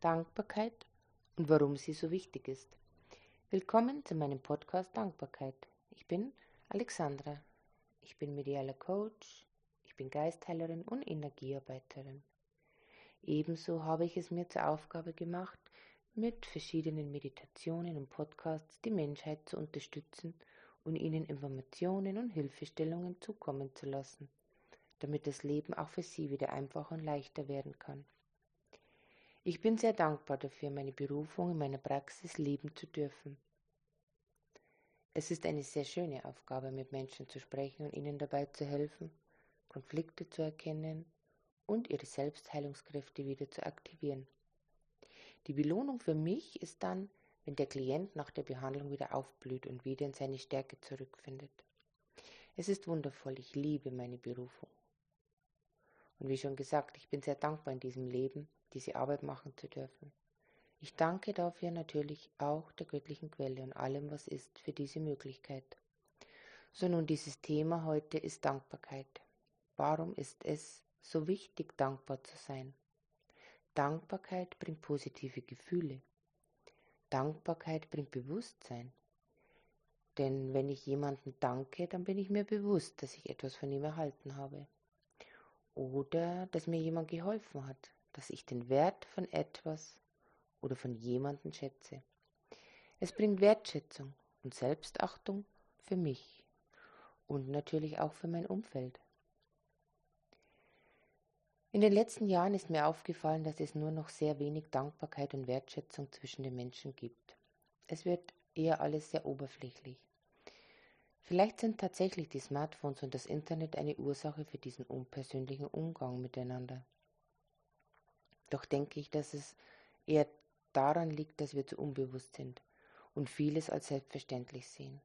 Dankbarkeit und warum sie so wichtig ist. Willkommen zu meinem Podcast Dankbarkeit. Ich bin Alexandra. Ich bin medialer Coach, ich bin Geistheilerin und Energiearbeiterin. Ebenso habe ich es mir zur Aufgabe gemacht, mit verschiedenen Meditationen und Podcasts die Menschheit zu unterstützen und ihnen Informationen und Hilfestellungen zukommen zu lassen, damit das Leben auch für sie wieder einfacher und leichter werden kann. Ich bin sehr dankbar dafür, meine Berufung in meiner Praxis leben zu dürfen. Es ist eine sehr schöne Aufgabe, mit Menschen zu sprechen und ihnen dabei zu helfen, Konflikte zu erkennen und ihre Selbstheilungskräfte wieder zu aktivieren. Die Belohnung für mich ist dann, wenn der Klient nach der Behandlung wieder aufblüht und wieder in seine Stärke zurückfindet. Es ist wundervoll, ich liebe meine Berufung. Und wie schon gesagt, ich bin sehr dankbar in diesem Leben, diese Arbeit machen zu dürfen. Ich danke dafür natürlich auch der göttlichen Quelle und allem, was ist, für diese Möglichkeit. So nun, dieses Thema heute ist Dankbarkeit. Warum ist es so wichtig, dankbar zu sein? Dankbarkeit bringt positive Gefühle. Dankbarkeit bringt Bewusstsein. Denn wenn ich jemanden danke, dann bin ich mir bewusst, dass ich etwas von ihm erhalten habe. Oder dass mir jemand geholfen hat, dass ich den Wert von etwas oder von jemandem schätze. Es bringt Wertschätzung und Selbstachtung für mich und natürlich auch für mein Umfeld. In den letzten Jahren ist mir aufgefallen, dass es nur noch sehr wenig Dankbarkeit und Wertschätzung zwischen den Menschen gibt. Es wird eher alles sehr oberflächlich. Vielleicht sind tatsächlich die Smartphones und das Internet eine Ursache für diesen unpersönlichen Umgang miteinander. Doch denke ich, dass es eher daran liegt, dass wir zu unbewusst sind und vieles als selbstverständlich sehen.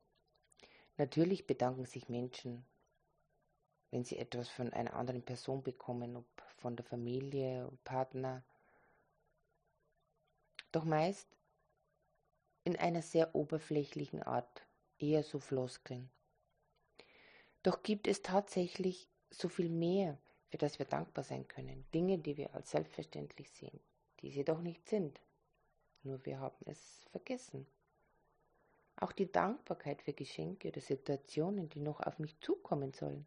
Natürlich bedanken sich Menschen, wenn sie etwas von einer anderen Person bekommen, ob von der Familie, Partner. Doch meist in einer sehr oberflächlichen Art, eher so Floskeln. Doch gibt es tatsächlich so viel mehr, für das wir dankbar sein können. Dinge, die wir als selbstverständlich sehen, die sie doch nicht sind. Nur wir haben es vergessen. Auch die Dankbarkeit für Geschenke oder Situationen, die noch auf mich zukommen sollen.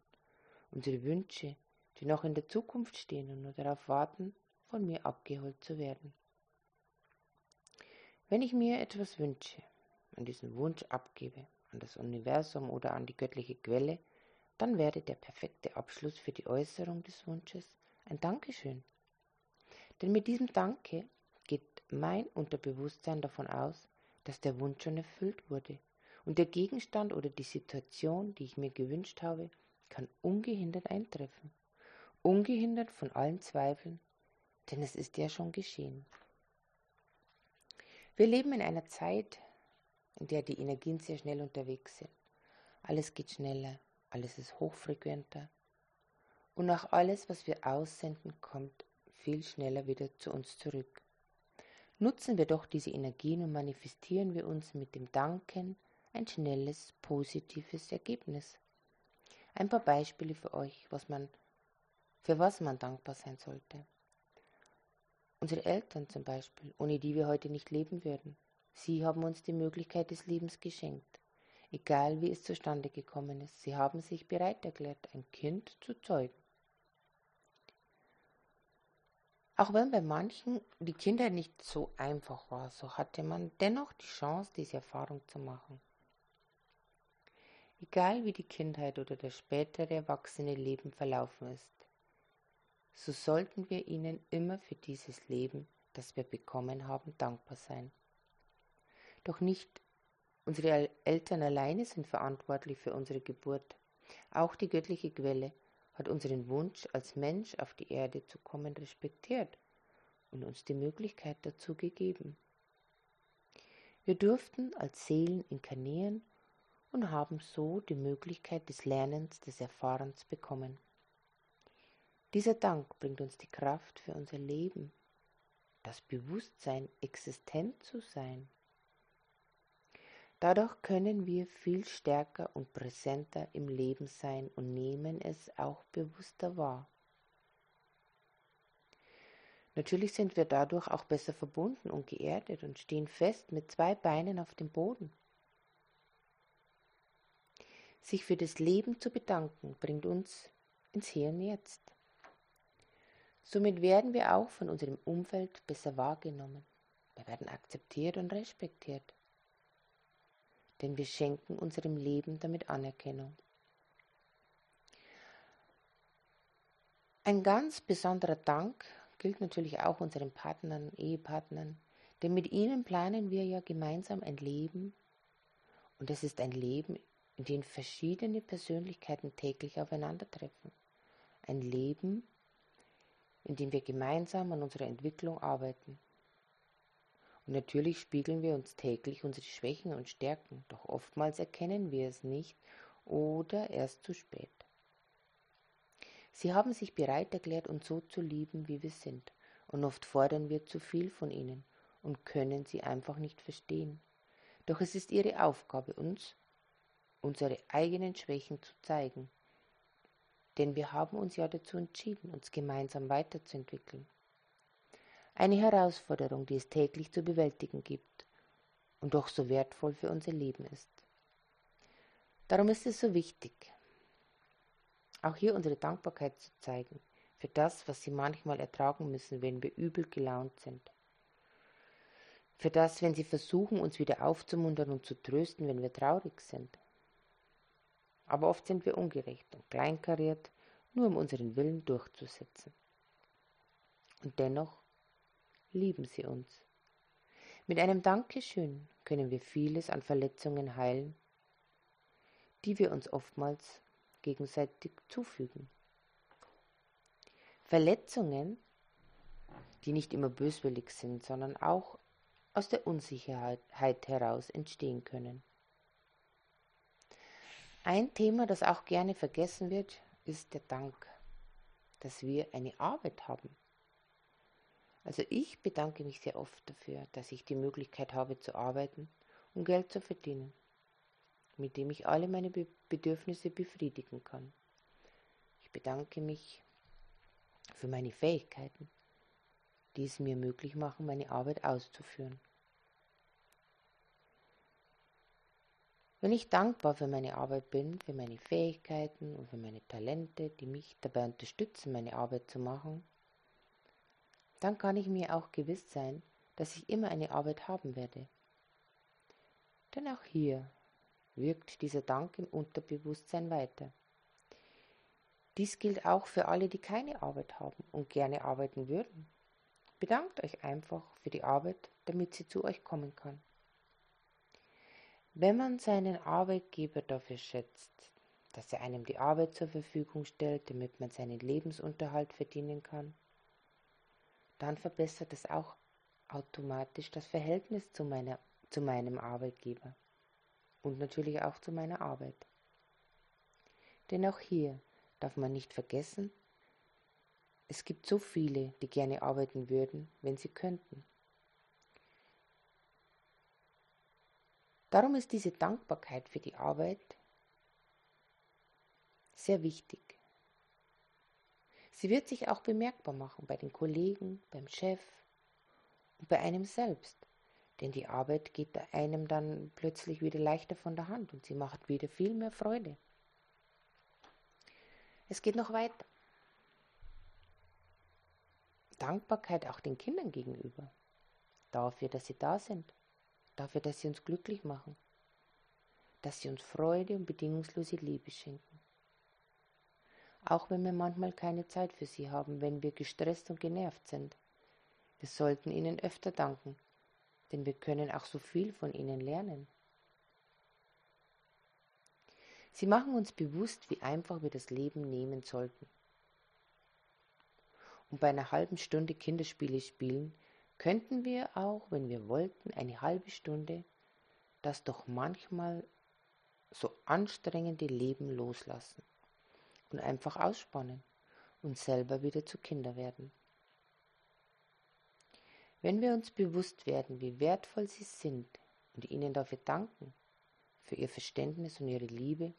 Unsere Wünsche, die noch in der Zukunft stehen und nur darauf warten, von mir abgeholt zu werden. Wenn ich mir etwas wünsche und diesen Wunsch abgebe an das Universum oder an die göttliche Quelle, dann werde der perfekte Abschluss für die Äußerung des Wunsches ein Dankeschön. Denn mit diesem Danke geht mein Unterbewusstsein davon aus, dass der Wunsch schon erfüllt wurde und der Gegenstand oder die Situation, die ich mir gewünscht habe, kann ungehindert eintreffen ungehindert von allen Zweifeln, denn es ist ja schon geschehen. Wir leben in einer Zeit, in der die Energien sehr schnell unterwegs sind. Alles geht schneller, alles ist hochfrequenter und auch alles, was wir aussenden, kommt viel schneller wieder zu uns zurück. Nutzen wir doch diese Energien und manifestieren wir uns mit dem Danken ein schnelles, positives Ergebnis. Ein paar Beispiele für euch, was man für was man dankbar sein sollte. Unsere Eltern zum Beispiel, ohne die wir heute nicht leben würden. Sie haben uns die Möglichkeit des Lebens geschenkt, egal wie es zustande gekommen ist. Sie haben sich bereit erklärt, ein Kind zu zeugen. Auch wenn bei manchen die Kindheit nicht so einfach war, so hatte man dennoch die Chance, diese Erfahrung zu machen. Egal wie die Kindheit oder das spätere erwachsene Leben verlaufen ist, so sollten wir ihnen immer für dieses Leben, das wir bekommen haben, dankbar sein. Doch nicht unsere Eltern alleine sind verantwortlich für unsere Geburt. Auch die göttliche Quelle hat unseren Wunsch, als Mensch auf die Erde zu kommen, respektiert und uns die Möglichkeit dazu gegeben. Wir durften als Seelen inkarnieren und haben so die Möglichkeit des Lernens, des Erfahrens bekommen. Dieser Dank bringt uns die Kraft für unser Leben, das Bewusstsein, existent zu sein. Dadurch können wir viel stärker und präsenter im Leben sein und nehmen es auch bewusster wahr. Natürlich sind wir dadurch auch besser verbunden und geerdet und stehen fest mit zwei Beinen auf dem Boden. Sich für das Leben zu bedanken, bringt uns ins Hier und Jetzt. Somit werden wir auch von unserem Umfeld besser wahrgenommen. Wir werden akzeptiert und respektiert. Denn wir schenken unserem Leben damit Anerkennung. Ein ganz besonderer Dank gilt natürlich auch unseren Partnern, Ehepartnern, denn mit ihnen planen wir ja gemeinsam ein Leben und es ist ein Leben, in dem verschiedene Persönlichkeiten täglich aufeinandertreffen. Ein Leben, in dem wir gemeinsam an unserer Entwicklung arbeiten. Und natürlich spiegeln wir uns täglich unsere Schwächen und Stärken, doch oftmals erkennen wir es nicht oder erst zu spät. Sie haben sich bereit erklärt, uns so zu lieben, wie wir sind, und oft fordern wir zu viel von ihnen und können sie einfach nicht verstehen. Doch es ist ihre Aufgabe, uns unsere eigenen Schwächen zu zeigen, denn wir haben uns ja dazu entschieden, uns gemeinsam weiterzuentwickeln. Eine Herausforderung, die es täglich zu bewältigen gibt und doch so wertvoll für unser Leben ist. Darum ist es so wichtig, auch hier unsere Dankbarkeit zu zeigen für das, was sie manchmal ertragen müssen, wenn wir übel gelaunt sind. Für das, wenn sie versuchen, uns wieder aufzumuntern und zu trösten, wenn wir traurig sind. Aber oft sind wir ungerecht und kleinkariert, nur um unseren Willen durchzusetzen. Und dennoch lieben sie uns. Mit einem Dankeschön können wir vieles an Verletzungen heilen, die wir uns oftmals gegenseitig zufügen. Verletzungen, die nicht immer böswillig sind, sondern auch aus der Unsicherheit heraus entstehen können. Ein Thema, das auch gerne vergessen wird, ist der Dank, dass wir eine Arbeit haben. Also ich bedanke mich sehr oft dafür, dass ich die Möglichkeit habe zu arbeiten und Geld zu verdienen mit dem ich alle meine Be Bedürfnisse befriedigen kann. Ich bedanke mich für meine Fähigkeiten, die es mir möglich machen, meine Arbeit auszuführen. Wenn ich dankbar für meine Arbeit bin, für meine Fähigkeiten und für meine Talente, die mich dabei unterstützen, meine Arbeit zu machen, dann kann ich mir auch gewiss sein, dass ich immer eine Arbeit haben werde. Denn auch hier wirkt dieser Dank im Unterbewusstsein weiter. Dies gilt auch für alle, die keine Arbeit haben und gerne arbeiten würden. Bedankt euch einfach für die Arbeit, damit sie zu euch kommen kann. Wenn man seinen Arbeitgeber dafür schätzt, dass er einem die Arbeit zur Verfügung stellt, damit man seinen Lebensunterhalt verdienen kann, dann verbessert es auch automatisch das Verhältnis zu, meiner, zu meinem Arbeitgeber und natürlich auch zu meiner Arbeit. Denn auch hier darf man nicht vergessen, es gibt so viele, die gerne arbeiten würden, wenn sie könnten. Darum ist diese Dankbarkeit für die Arbeit sehr wichtig. Sie wird sich auch bemerkbar machen bei den Kollegen, beim Chef und bei einem selbst. Denn die Arbeit geht einem dann plötzlich wieder leichter von der Hand und sie macht wieder viel mehr Freude. Es geht noch weiter. Dankbarkeit auch den Kindern gegenüber. Dafür, dass sie da sind. Dafür, dass sie uns glücklich machen. Dass sie uns Freude und bedingungslose Liebe schenken. Auch wenn wir manchmal keine Zeit für sie haben, wenn wir gestresst und genervt sind. Wir sollten ihnen öfter danken, denn wir können auch so viel von ihnen lernen. Sie machen uns bewusst, wie einfach wir das Leben nehmen sollten. Und bei einer halben Stunde Kinderspiele spielen, könnten wir auch, wenn wir wollten, eine halbe Stunde das doch manchmal so anstrengende Leben loslassen und einfach ausspannen und selber wieder zu Kinder werden. Wenn wir uns bewusst werden, wie wertvoll sie sind und ihnen dafür danken, für ihr Verständnis und ihre Liebe,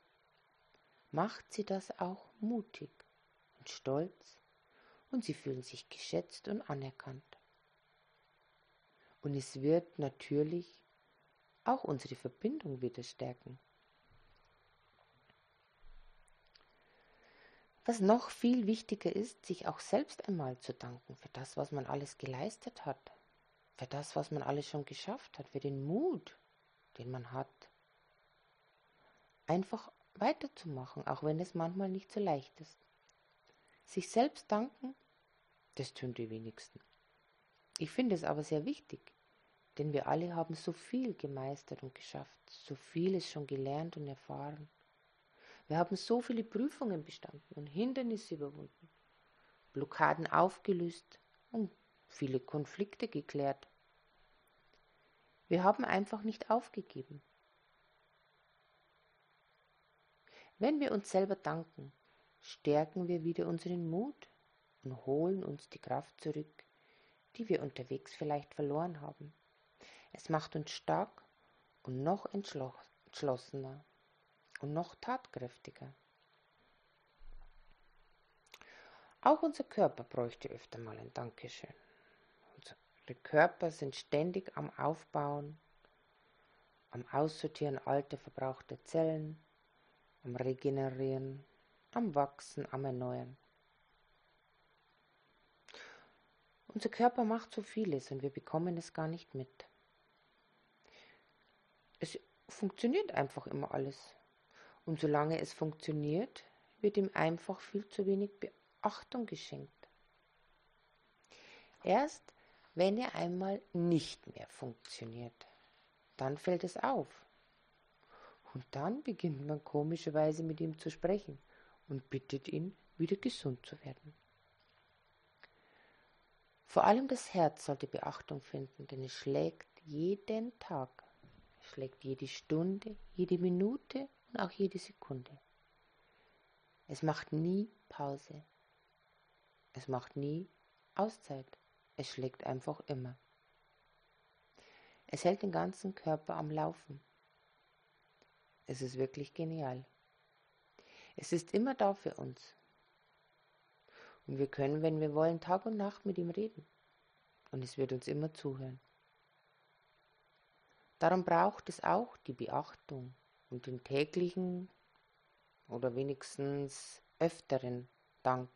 macht sie das auch mutig und stolz und sie fühlen sich geschätzt und anerkannt. Und es wird natürlich auch unsere Verbindung wieder stärken. Was noch viel wichtiger ist, sich auch selbst einmal zu danken für das, was man alles geleistet hat, für das, was man alles schon geschafft hat, für den Mut, den man hat. Einfach weiterzumachen, auch wenn es manchmal nicht so leicht ist. Sich selbst danken, das tun die wenigsten. Ich finde es aber sehr wichtig, denn wir alle haben so viel gemeistert und geschafft, so vieles schon gelernt und erfahren. Wir haben so viele Prüfungen bestanden und Hindernisse überwunden, Blockaden aufgelöst und viele Konflikte geklärt. Wir haben einfach nicht aufgegeben. Wenn wir uns selber danken, stärken wir wieder unseren Mut und holen uns die Kraft zurück, die wir unterwegs vielleicht verloren haben. Es macht uns stark und noch entschlossener und noch tatkräftiger. Auch unser Körper bräuchte öfter mal ein Dankeschön. Unsere Körper sind ständig am Aufbauen, am Aussortieren alter verbrauchter Zellen, am Regenerieren, am Wachsen, am Erneuern. Unser Körper macht so vieles und wir bekommen es gar nicht mit. Es funktioniert einfach immer alles. Und solange es funktioniert, wird ihm einfach viel zu wenig Beachtung geschenkt. Erst wenn er einmal nicht mehr funktioniert, dann fällt es auf. Und dann beginnt man komischerweise mit ihm zu sprechen und bittet ihn, wieder gesund zu werden. Vor allem das Herz sollte Beachtung finden, denn es schlägt jeden Tag, schlägt jede Stunde, jede Minute und auch jede Sekunde. Es macht nie Pause. Es macht nie Auszeit. Es schlägt einfach immer. Es hält den ganzen Körper am Laufen. Es ist wirklich genial. Es ist immer da für uns. Und wir können, wenn wir wollen, Tag und Nacht mit ihm reden. Und es wird uns immer zuhören. Darum braucht es auch die Beachtung und den täglichen oder wenigstens öfteren Dank.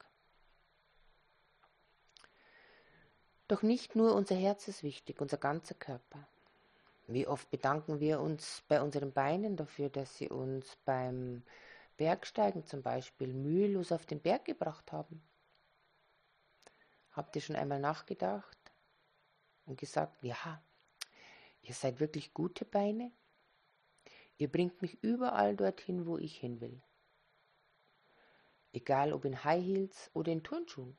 Doch nicht nur unser Herz ist wichtig, unser ganzer Körper. Wie oft bedanken wir uns bei unseren Beinen dafür, dass sie uns beim Bergsteigen zum Beispiel mühelos auf den Berg gebracht haben? Habt ihr schon einmal nachgedacht und gesagt, ja, ihr seid wirklich gute Beine? Ihr bringt mich überall dorthin, wo ich hin will. Egal ob in High Heels oder in Turnschuhen.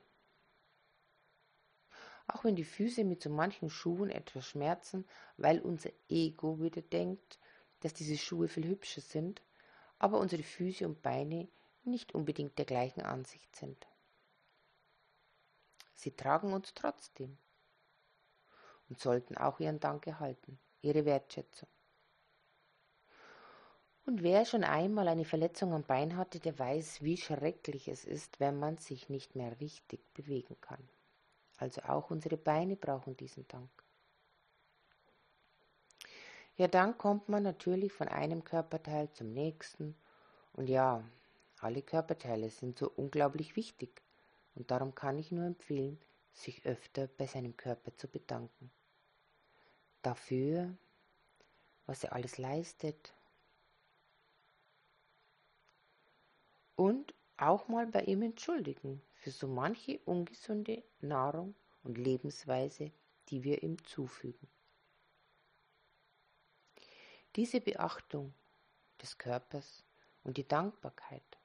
Auch wenn die Füße mit so manchen Schuhen etwas schmerzen, weil unser Ego wieder denkt, dass diese Schuhe viel hübscher sind, aber unsere Füße und Beine nicht unbedingt der gleichen Ansicht sind. Sie tragen uns trotzdem und sollten auch ihren Dank erhalten, ihre Wertschätzung. Und wer schon einmal eine Verletzung am Bein hatte, der weiß, wie schrecklich es ist, wenn man sich nicht mehr richtig bewegen kann. Also auch unsere Beine brauchen diesen Dank. Ja, dann kommt man natürlich von einem Körperteil zum nächsten. Und ja, alle Körperteile sind so unglaublich wichtig. Und darum kann ich nur empfehlen, sich öfter bei seinem Körper zu bedanken. Dafür, was er alles leistet, und auch mal bei ihm entschuldigen für so manche ungesunde Nahrung und Lebensweise, die wir ihm zufügen. Diese Beachtung des Körpers und die Dankbarkeit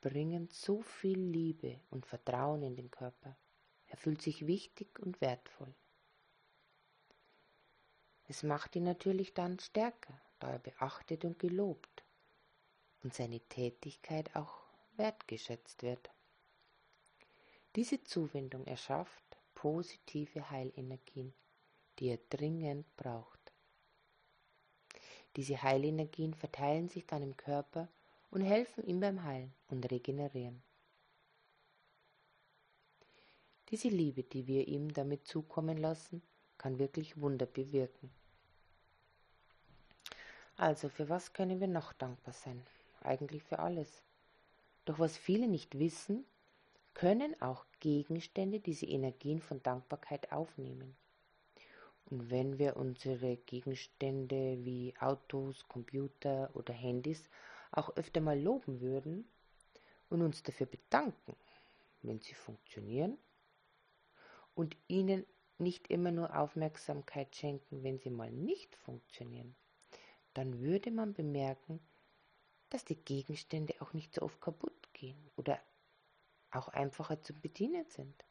bringen so viel Liebe und Vertrauen in den Körper. Er fühlt sich wichtig und wertvoll. Es macht ihn natürlich dann stärker, da er beachtet und gelobt und seine Tätigkeit auch wertgeschätzt wird. Diese Zuwendung erschafft positive Heilenergien, die er dringend braucht. Diese Heilenergien verteilen sich dann im Körper und helfen ihm beim Heilen und Regenerieren. Diese Liebe, die wir ihm damit zukommen lassen, kann wirklich Wunder bewirken. Also, für was können wir noch dankbar sein? Eigentlich für alles. Doch was viele nicht wissen, können auch Gegenstände diese Energien von Dankbarkeit aufnehmen. Und wenn wir unsere Gegenstände wie Autos, Computer oder Handys auch öfter mal loben würden und uns dafür bedanken, wenn sie funktionieren und ihnen nicht immer nur Aufmerksamkeit schenken, wenn sie mal nicht funktionieren, dann würde man bemerken, dass die Gegenstände auch nicht so oft kaputt gehen oder auch einfacher zu bedienen sind.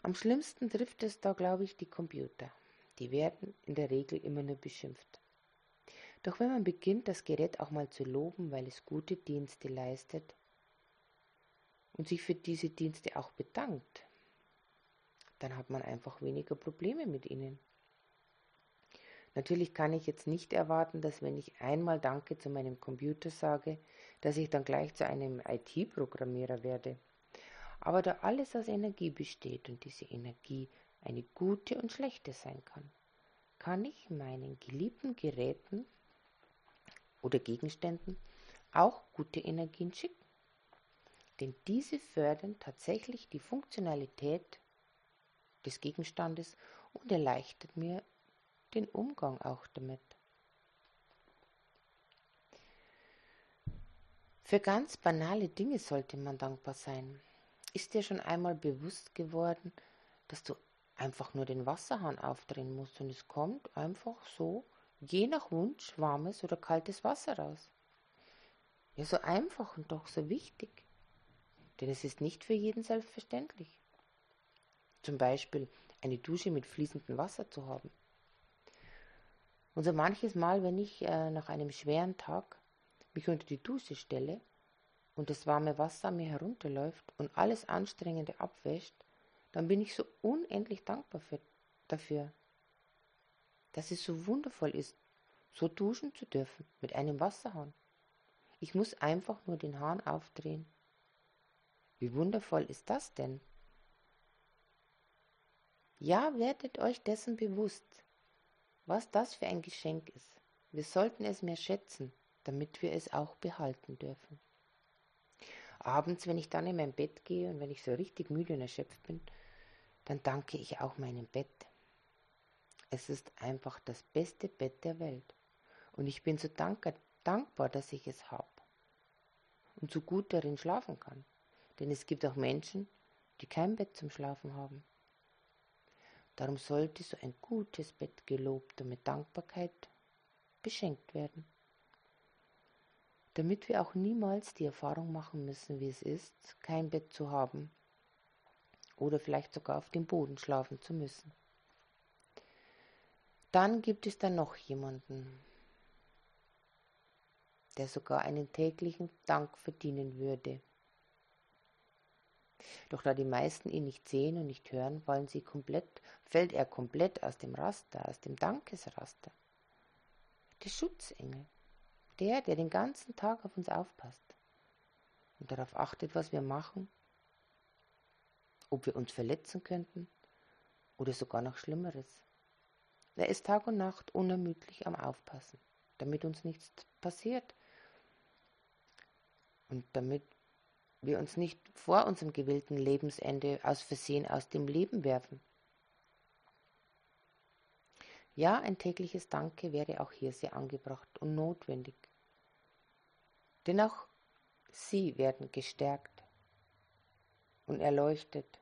Am schlimmsten trifft es da, glaube ich, die Computer. Die werden in der Regel immer nur beschimpft. Doch wenn man beginnt, das Gerät auch mal zu loben, weil es gute Dienste leistet und sich für diese Dienste auch bedankt, dann hat man einfach weniger Probleme mit ihnen. Natürlich kann ich jetzt nicht erwarten, dass wenn ich einmal Danke zu meinem Computer sage, dass ich dann gleich zu einem IT-Programmierer werde. Aber da alles aus Energie besteht und diese Energie eine gute und schlechte sein kann, kann ich meinen geliebten Geräten oder Gegenständen auch gute Energien schicken. Denn diese fördern tatsächlich die Funktionalität des Gegenstandes und erleichtert mir den Umgang auch damit. Für ganz banale Dinge sollte man dankbar sein. Ist dir schon einmal bewusst geworden, dass du einfach nur den Wasserhahn aufdrehen musst und es kommt einfach so, je nach Wunsch, warmes oder kaltes Wasser raus? Ja, so einfach und doch so wichtig. Denn es ist nicht für jeden selbstverständlich. Zum Beispiel eine Dusche mit fließendem Wasser zu haben. Und so manches Mal, wenn ich äh, nach einem schweren Tag mich unter die Dusche stelle und das warme Wasser mir herunterläuft und alles Anstrengende abwäscht, dann bin ich so unendlich dankbar für, dafür, dass es so wundervoll ist, so duschen zu dürfen mit einem Wasserhahn. Ich muss einfach nur den Hahn aufdrehen. Wie wundervoll ist das denn? Ja, werdet euch dessen bewusst was das für ein Geschenk ist. Wir sollten es mehr schätzen, damit wir es auch behalten dürfen. Abends, wenn ich dann in mein Bett gehe und wenn ich so richtig müde und erschöpft bin, dann danke ich auch meinem Bett. Es ist einfach das beste Bett der Welt. Und ich bin so dankbar, dass ich es habe und so gut darin schlafen kann. Denn es gibt auch Menschen, die kein Bett zum Schlafen haben. Darum sollte so ein gutes Bett gelobt und mit Dankbarkeit beschenkt werden. Damit wir auch niemals die Erfahrung machen müssen, wie es ist, kein Bett zu haben oder vielleicht sogar auf dem Boden schlafen zu müssen. Dann gibt es da noch jemanden, der sogar einen täglichen Dank verdienen würde. Doch da die meisten ihn nicht sehen und nicht hören, fallen sie komplett, fällt er komplett aus dem Raster, aus dem Dankesraster. Der Schutzengel, der, der den ganzen Tag auf uns aufpasst und darauf achtet, was wir machen, ob wir uns verletzen könnten oder sogar noch Schlimmeres. Er ist Tag und Nacht unermüdlich am Aufpassen, damit uns nichts passiert und damit wir uns nicht vor unserem gewillten Lebensende aus Versehen aus dem Leben werfen. Ja, ein tägliches Danke wäre auch hier sehr angebracht und notwendig. Denn auch sie werden gestärkt und erleuchtet,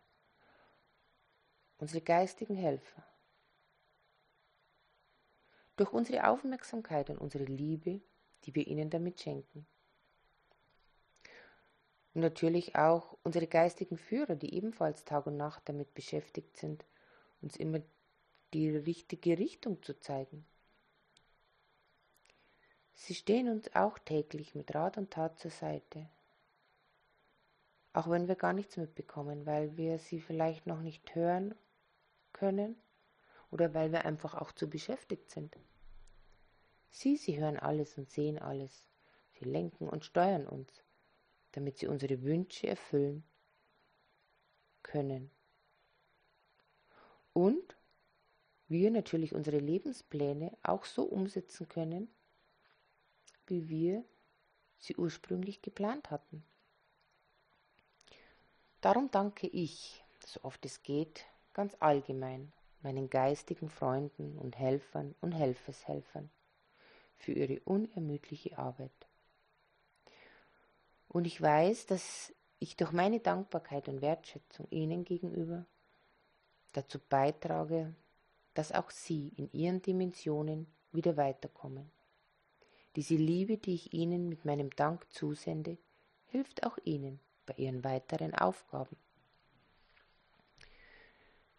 unsere geistigen Helfer. Durch unsere Aufmerksamkeit und unsere Liebe, die wir ihnen damit schenken. Und natürlich auch unsere geistigen Führer, die ebenfalls Tag und Nacht damit beschäftigt sind, uns immer die richtige Richtung zu zeigen. Sie stehen uns auch täglich mit Rat und Tat zur Seite. Auch wenn wir gar nichts mitbekommen, weil wir sie vielleicht noch nicht hören können oder weil wir einfach auch zu beschäftigt sind. Sie, sie hören alles und sehen alles. Sie lenken und steuern uns damit sie unsere Wünsche erfüllen können. Und wir natürlich unsere Lebenspläne auch so umsetzen können, wie wir sie ursprünglich geplant hatten. Darum danke ich, so oft es geht, ganz allgemein meinen geistigen Freunden und Helfern und Helfershelfern für ihre unermüdliche Arbeit. Und ich weiß, dass ich durch meine Dankbarkeit und Wertschätzung ihnen gegenüber dazu beitrage, dass auch sie in ihren Dimensionen wieder weiterkommen. Diese Liebe, die ich ihnen mit meinem Dank zusende, hilft auch ihnen bei ihren weiteren Aufgaben.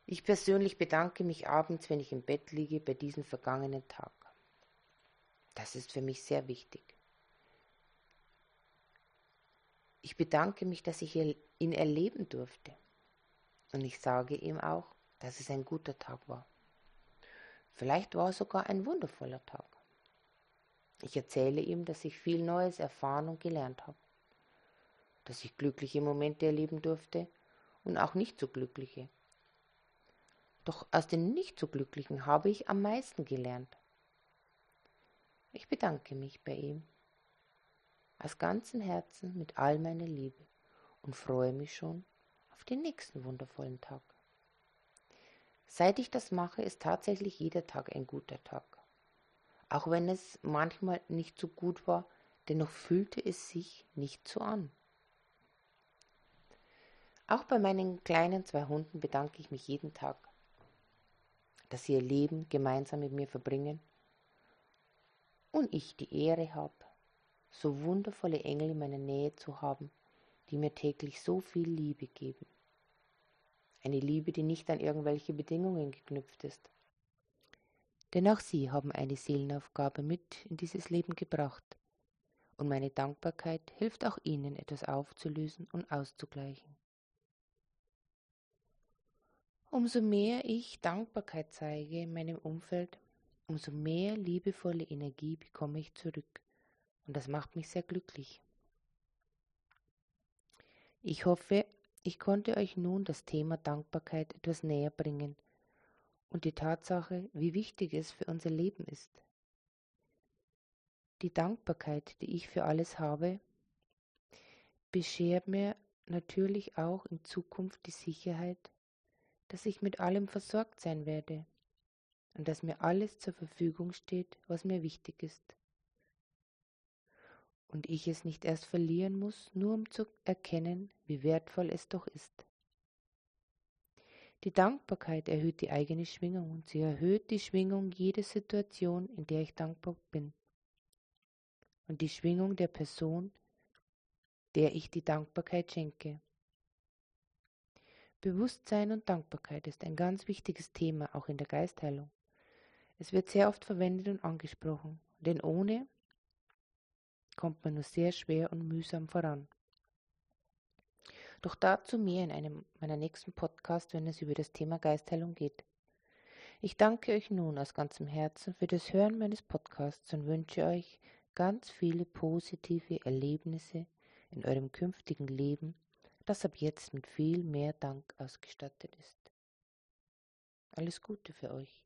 Ich persönlich bedanke mich abends, wenn ich im Bett liege, bei diesem vergangenen Tag. Das ist für mich sehr wichtig. Ich bedanke mich, dass ich ihn erleben durfte. Und ich sage ihm auch, dass es ein guter Tag war. Vielleicht war es sogar ein wundervoller Tag. Ich erzähle ihm, dass ich viel Neues erfahren und gelernt habe, dass ich glückliche Momente erleben durfte und auch nicht so glückliche. Doch aus den nicht so glücklichen habe ich am meisten gelernt. Ich bedanke mich bei ihm aus ganzem Herzen mit all meiner Liebe und freue mich schon auf den nächsten wundervollen Tag. Seit ich das mache, ist tatsächlich jeder Tag ein guter Tag. Auch wenn es manchmal nicht so gut war, dennoch fühlte es sich nicht so an. Auch bei meinen kleinen zwei Hunden bedanke ich mich jeden Tag, dass sie ihr Leben gemeinsam mit mir verbringen und ich die Ehre habe, so wundervolle Engel in meiner Nähe zu haben, die mir täglich so viel Liebe geben. Eine Liebe, die nicht an irgendwelche Bedingungen geknüpft ist. Denn auch sie haben eine Seelenaufgabe mit in dieses Leben gebracht. Und meine Dankbarkeit hilft auch ihnen, etwas aufzulösen und auszugleichen. Umso mehr ich Dankbarkeit zeige in meinem Umfeld, umso mehr liebevolle Energie bekomme ich zurück. Und das macht mich sehr glücklich. Ich hoffe, ich konnte euch nun das Thema Dankbarkeit etwas näher bringen und die Tatsache, wie wichtig es für unser Leben ist. Die Dankbarkeit, die ich für alles habe, beschert mir natürlich auch in Zukunft die Sicherheit, dass ich mit allem versorgt sein werde und dass mir alles zur Verfügung steht, was mir wichtig ist und ich es nicht erst verlieren muss, nur um zu erkennen, wie wertvoll es doch ist. Die Dankbarkeit erhöht die eigene Schwingung und sie erhöht die Schwingung jeder Situation, in der ich dankbar bin. Und die Schwingung der Person, der ich die Dankbarkeit schenke. Bewusstsein und Dankbarkeit ist ein ganz wichtiges Thema auch in der Geistheilung. Es wird sehr oft verwendet und angesprochen, denn ohne kommt man nur sehr schwer und mühsam voran. Doch dazu mehr in einem meiner nächsten Podcasts, wenn es über das Thema Geistheilung geht. Ich danke euch nun aus ganzem Herzen für das Hören meines Podcasts und wünsche euch ganz viele positive Erlebnisse in eurem künftigen Leben, das ab jetzt mit viel mehr Dank ausgestattet ist. Alles Gute für euch.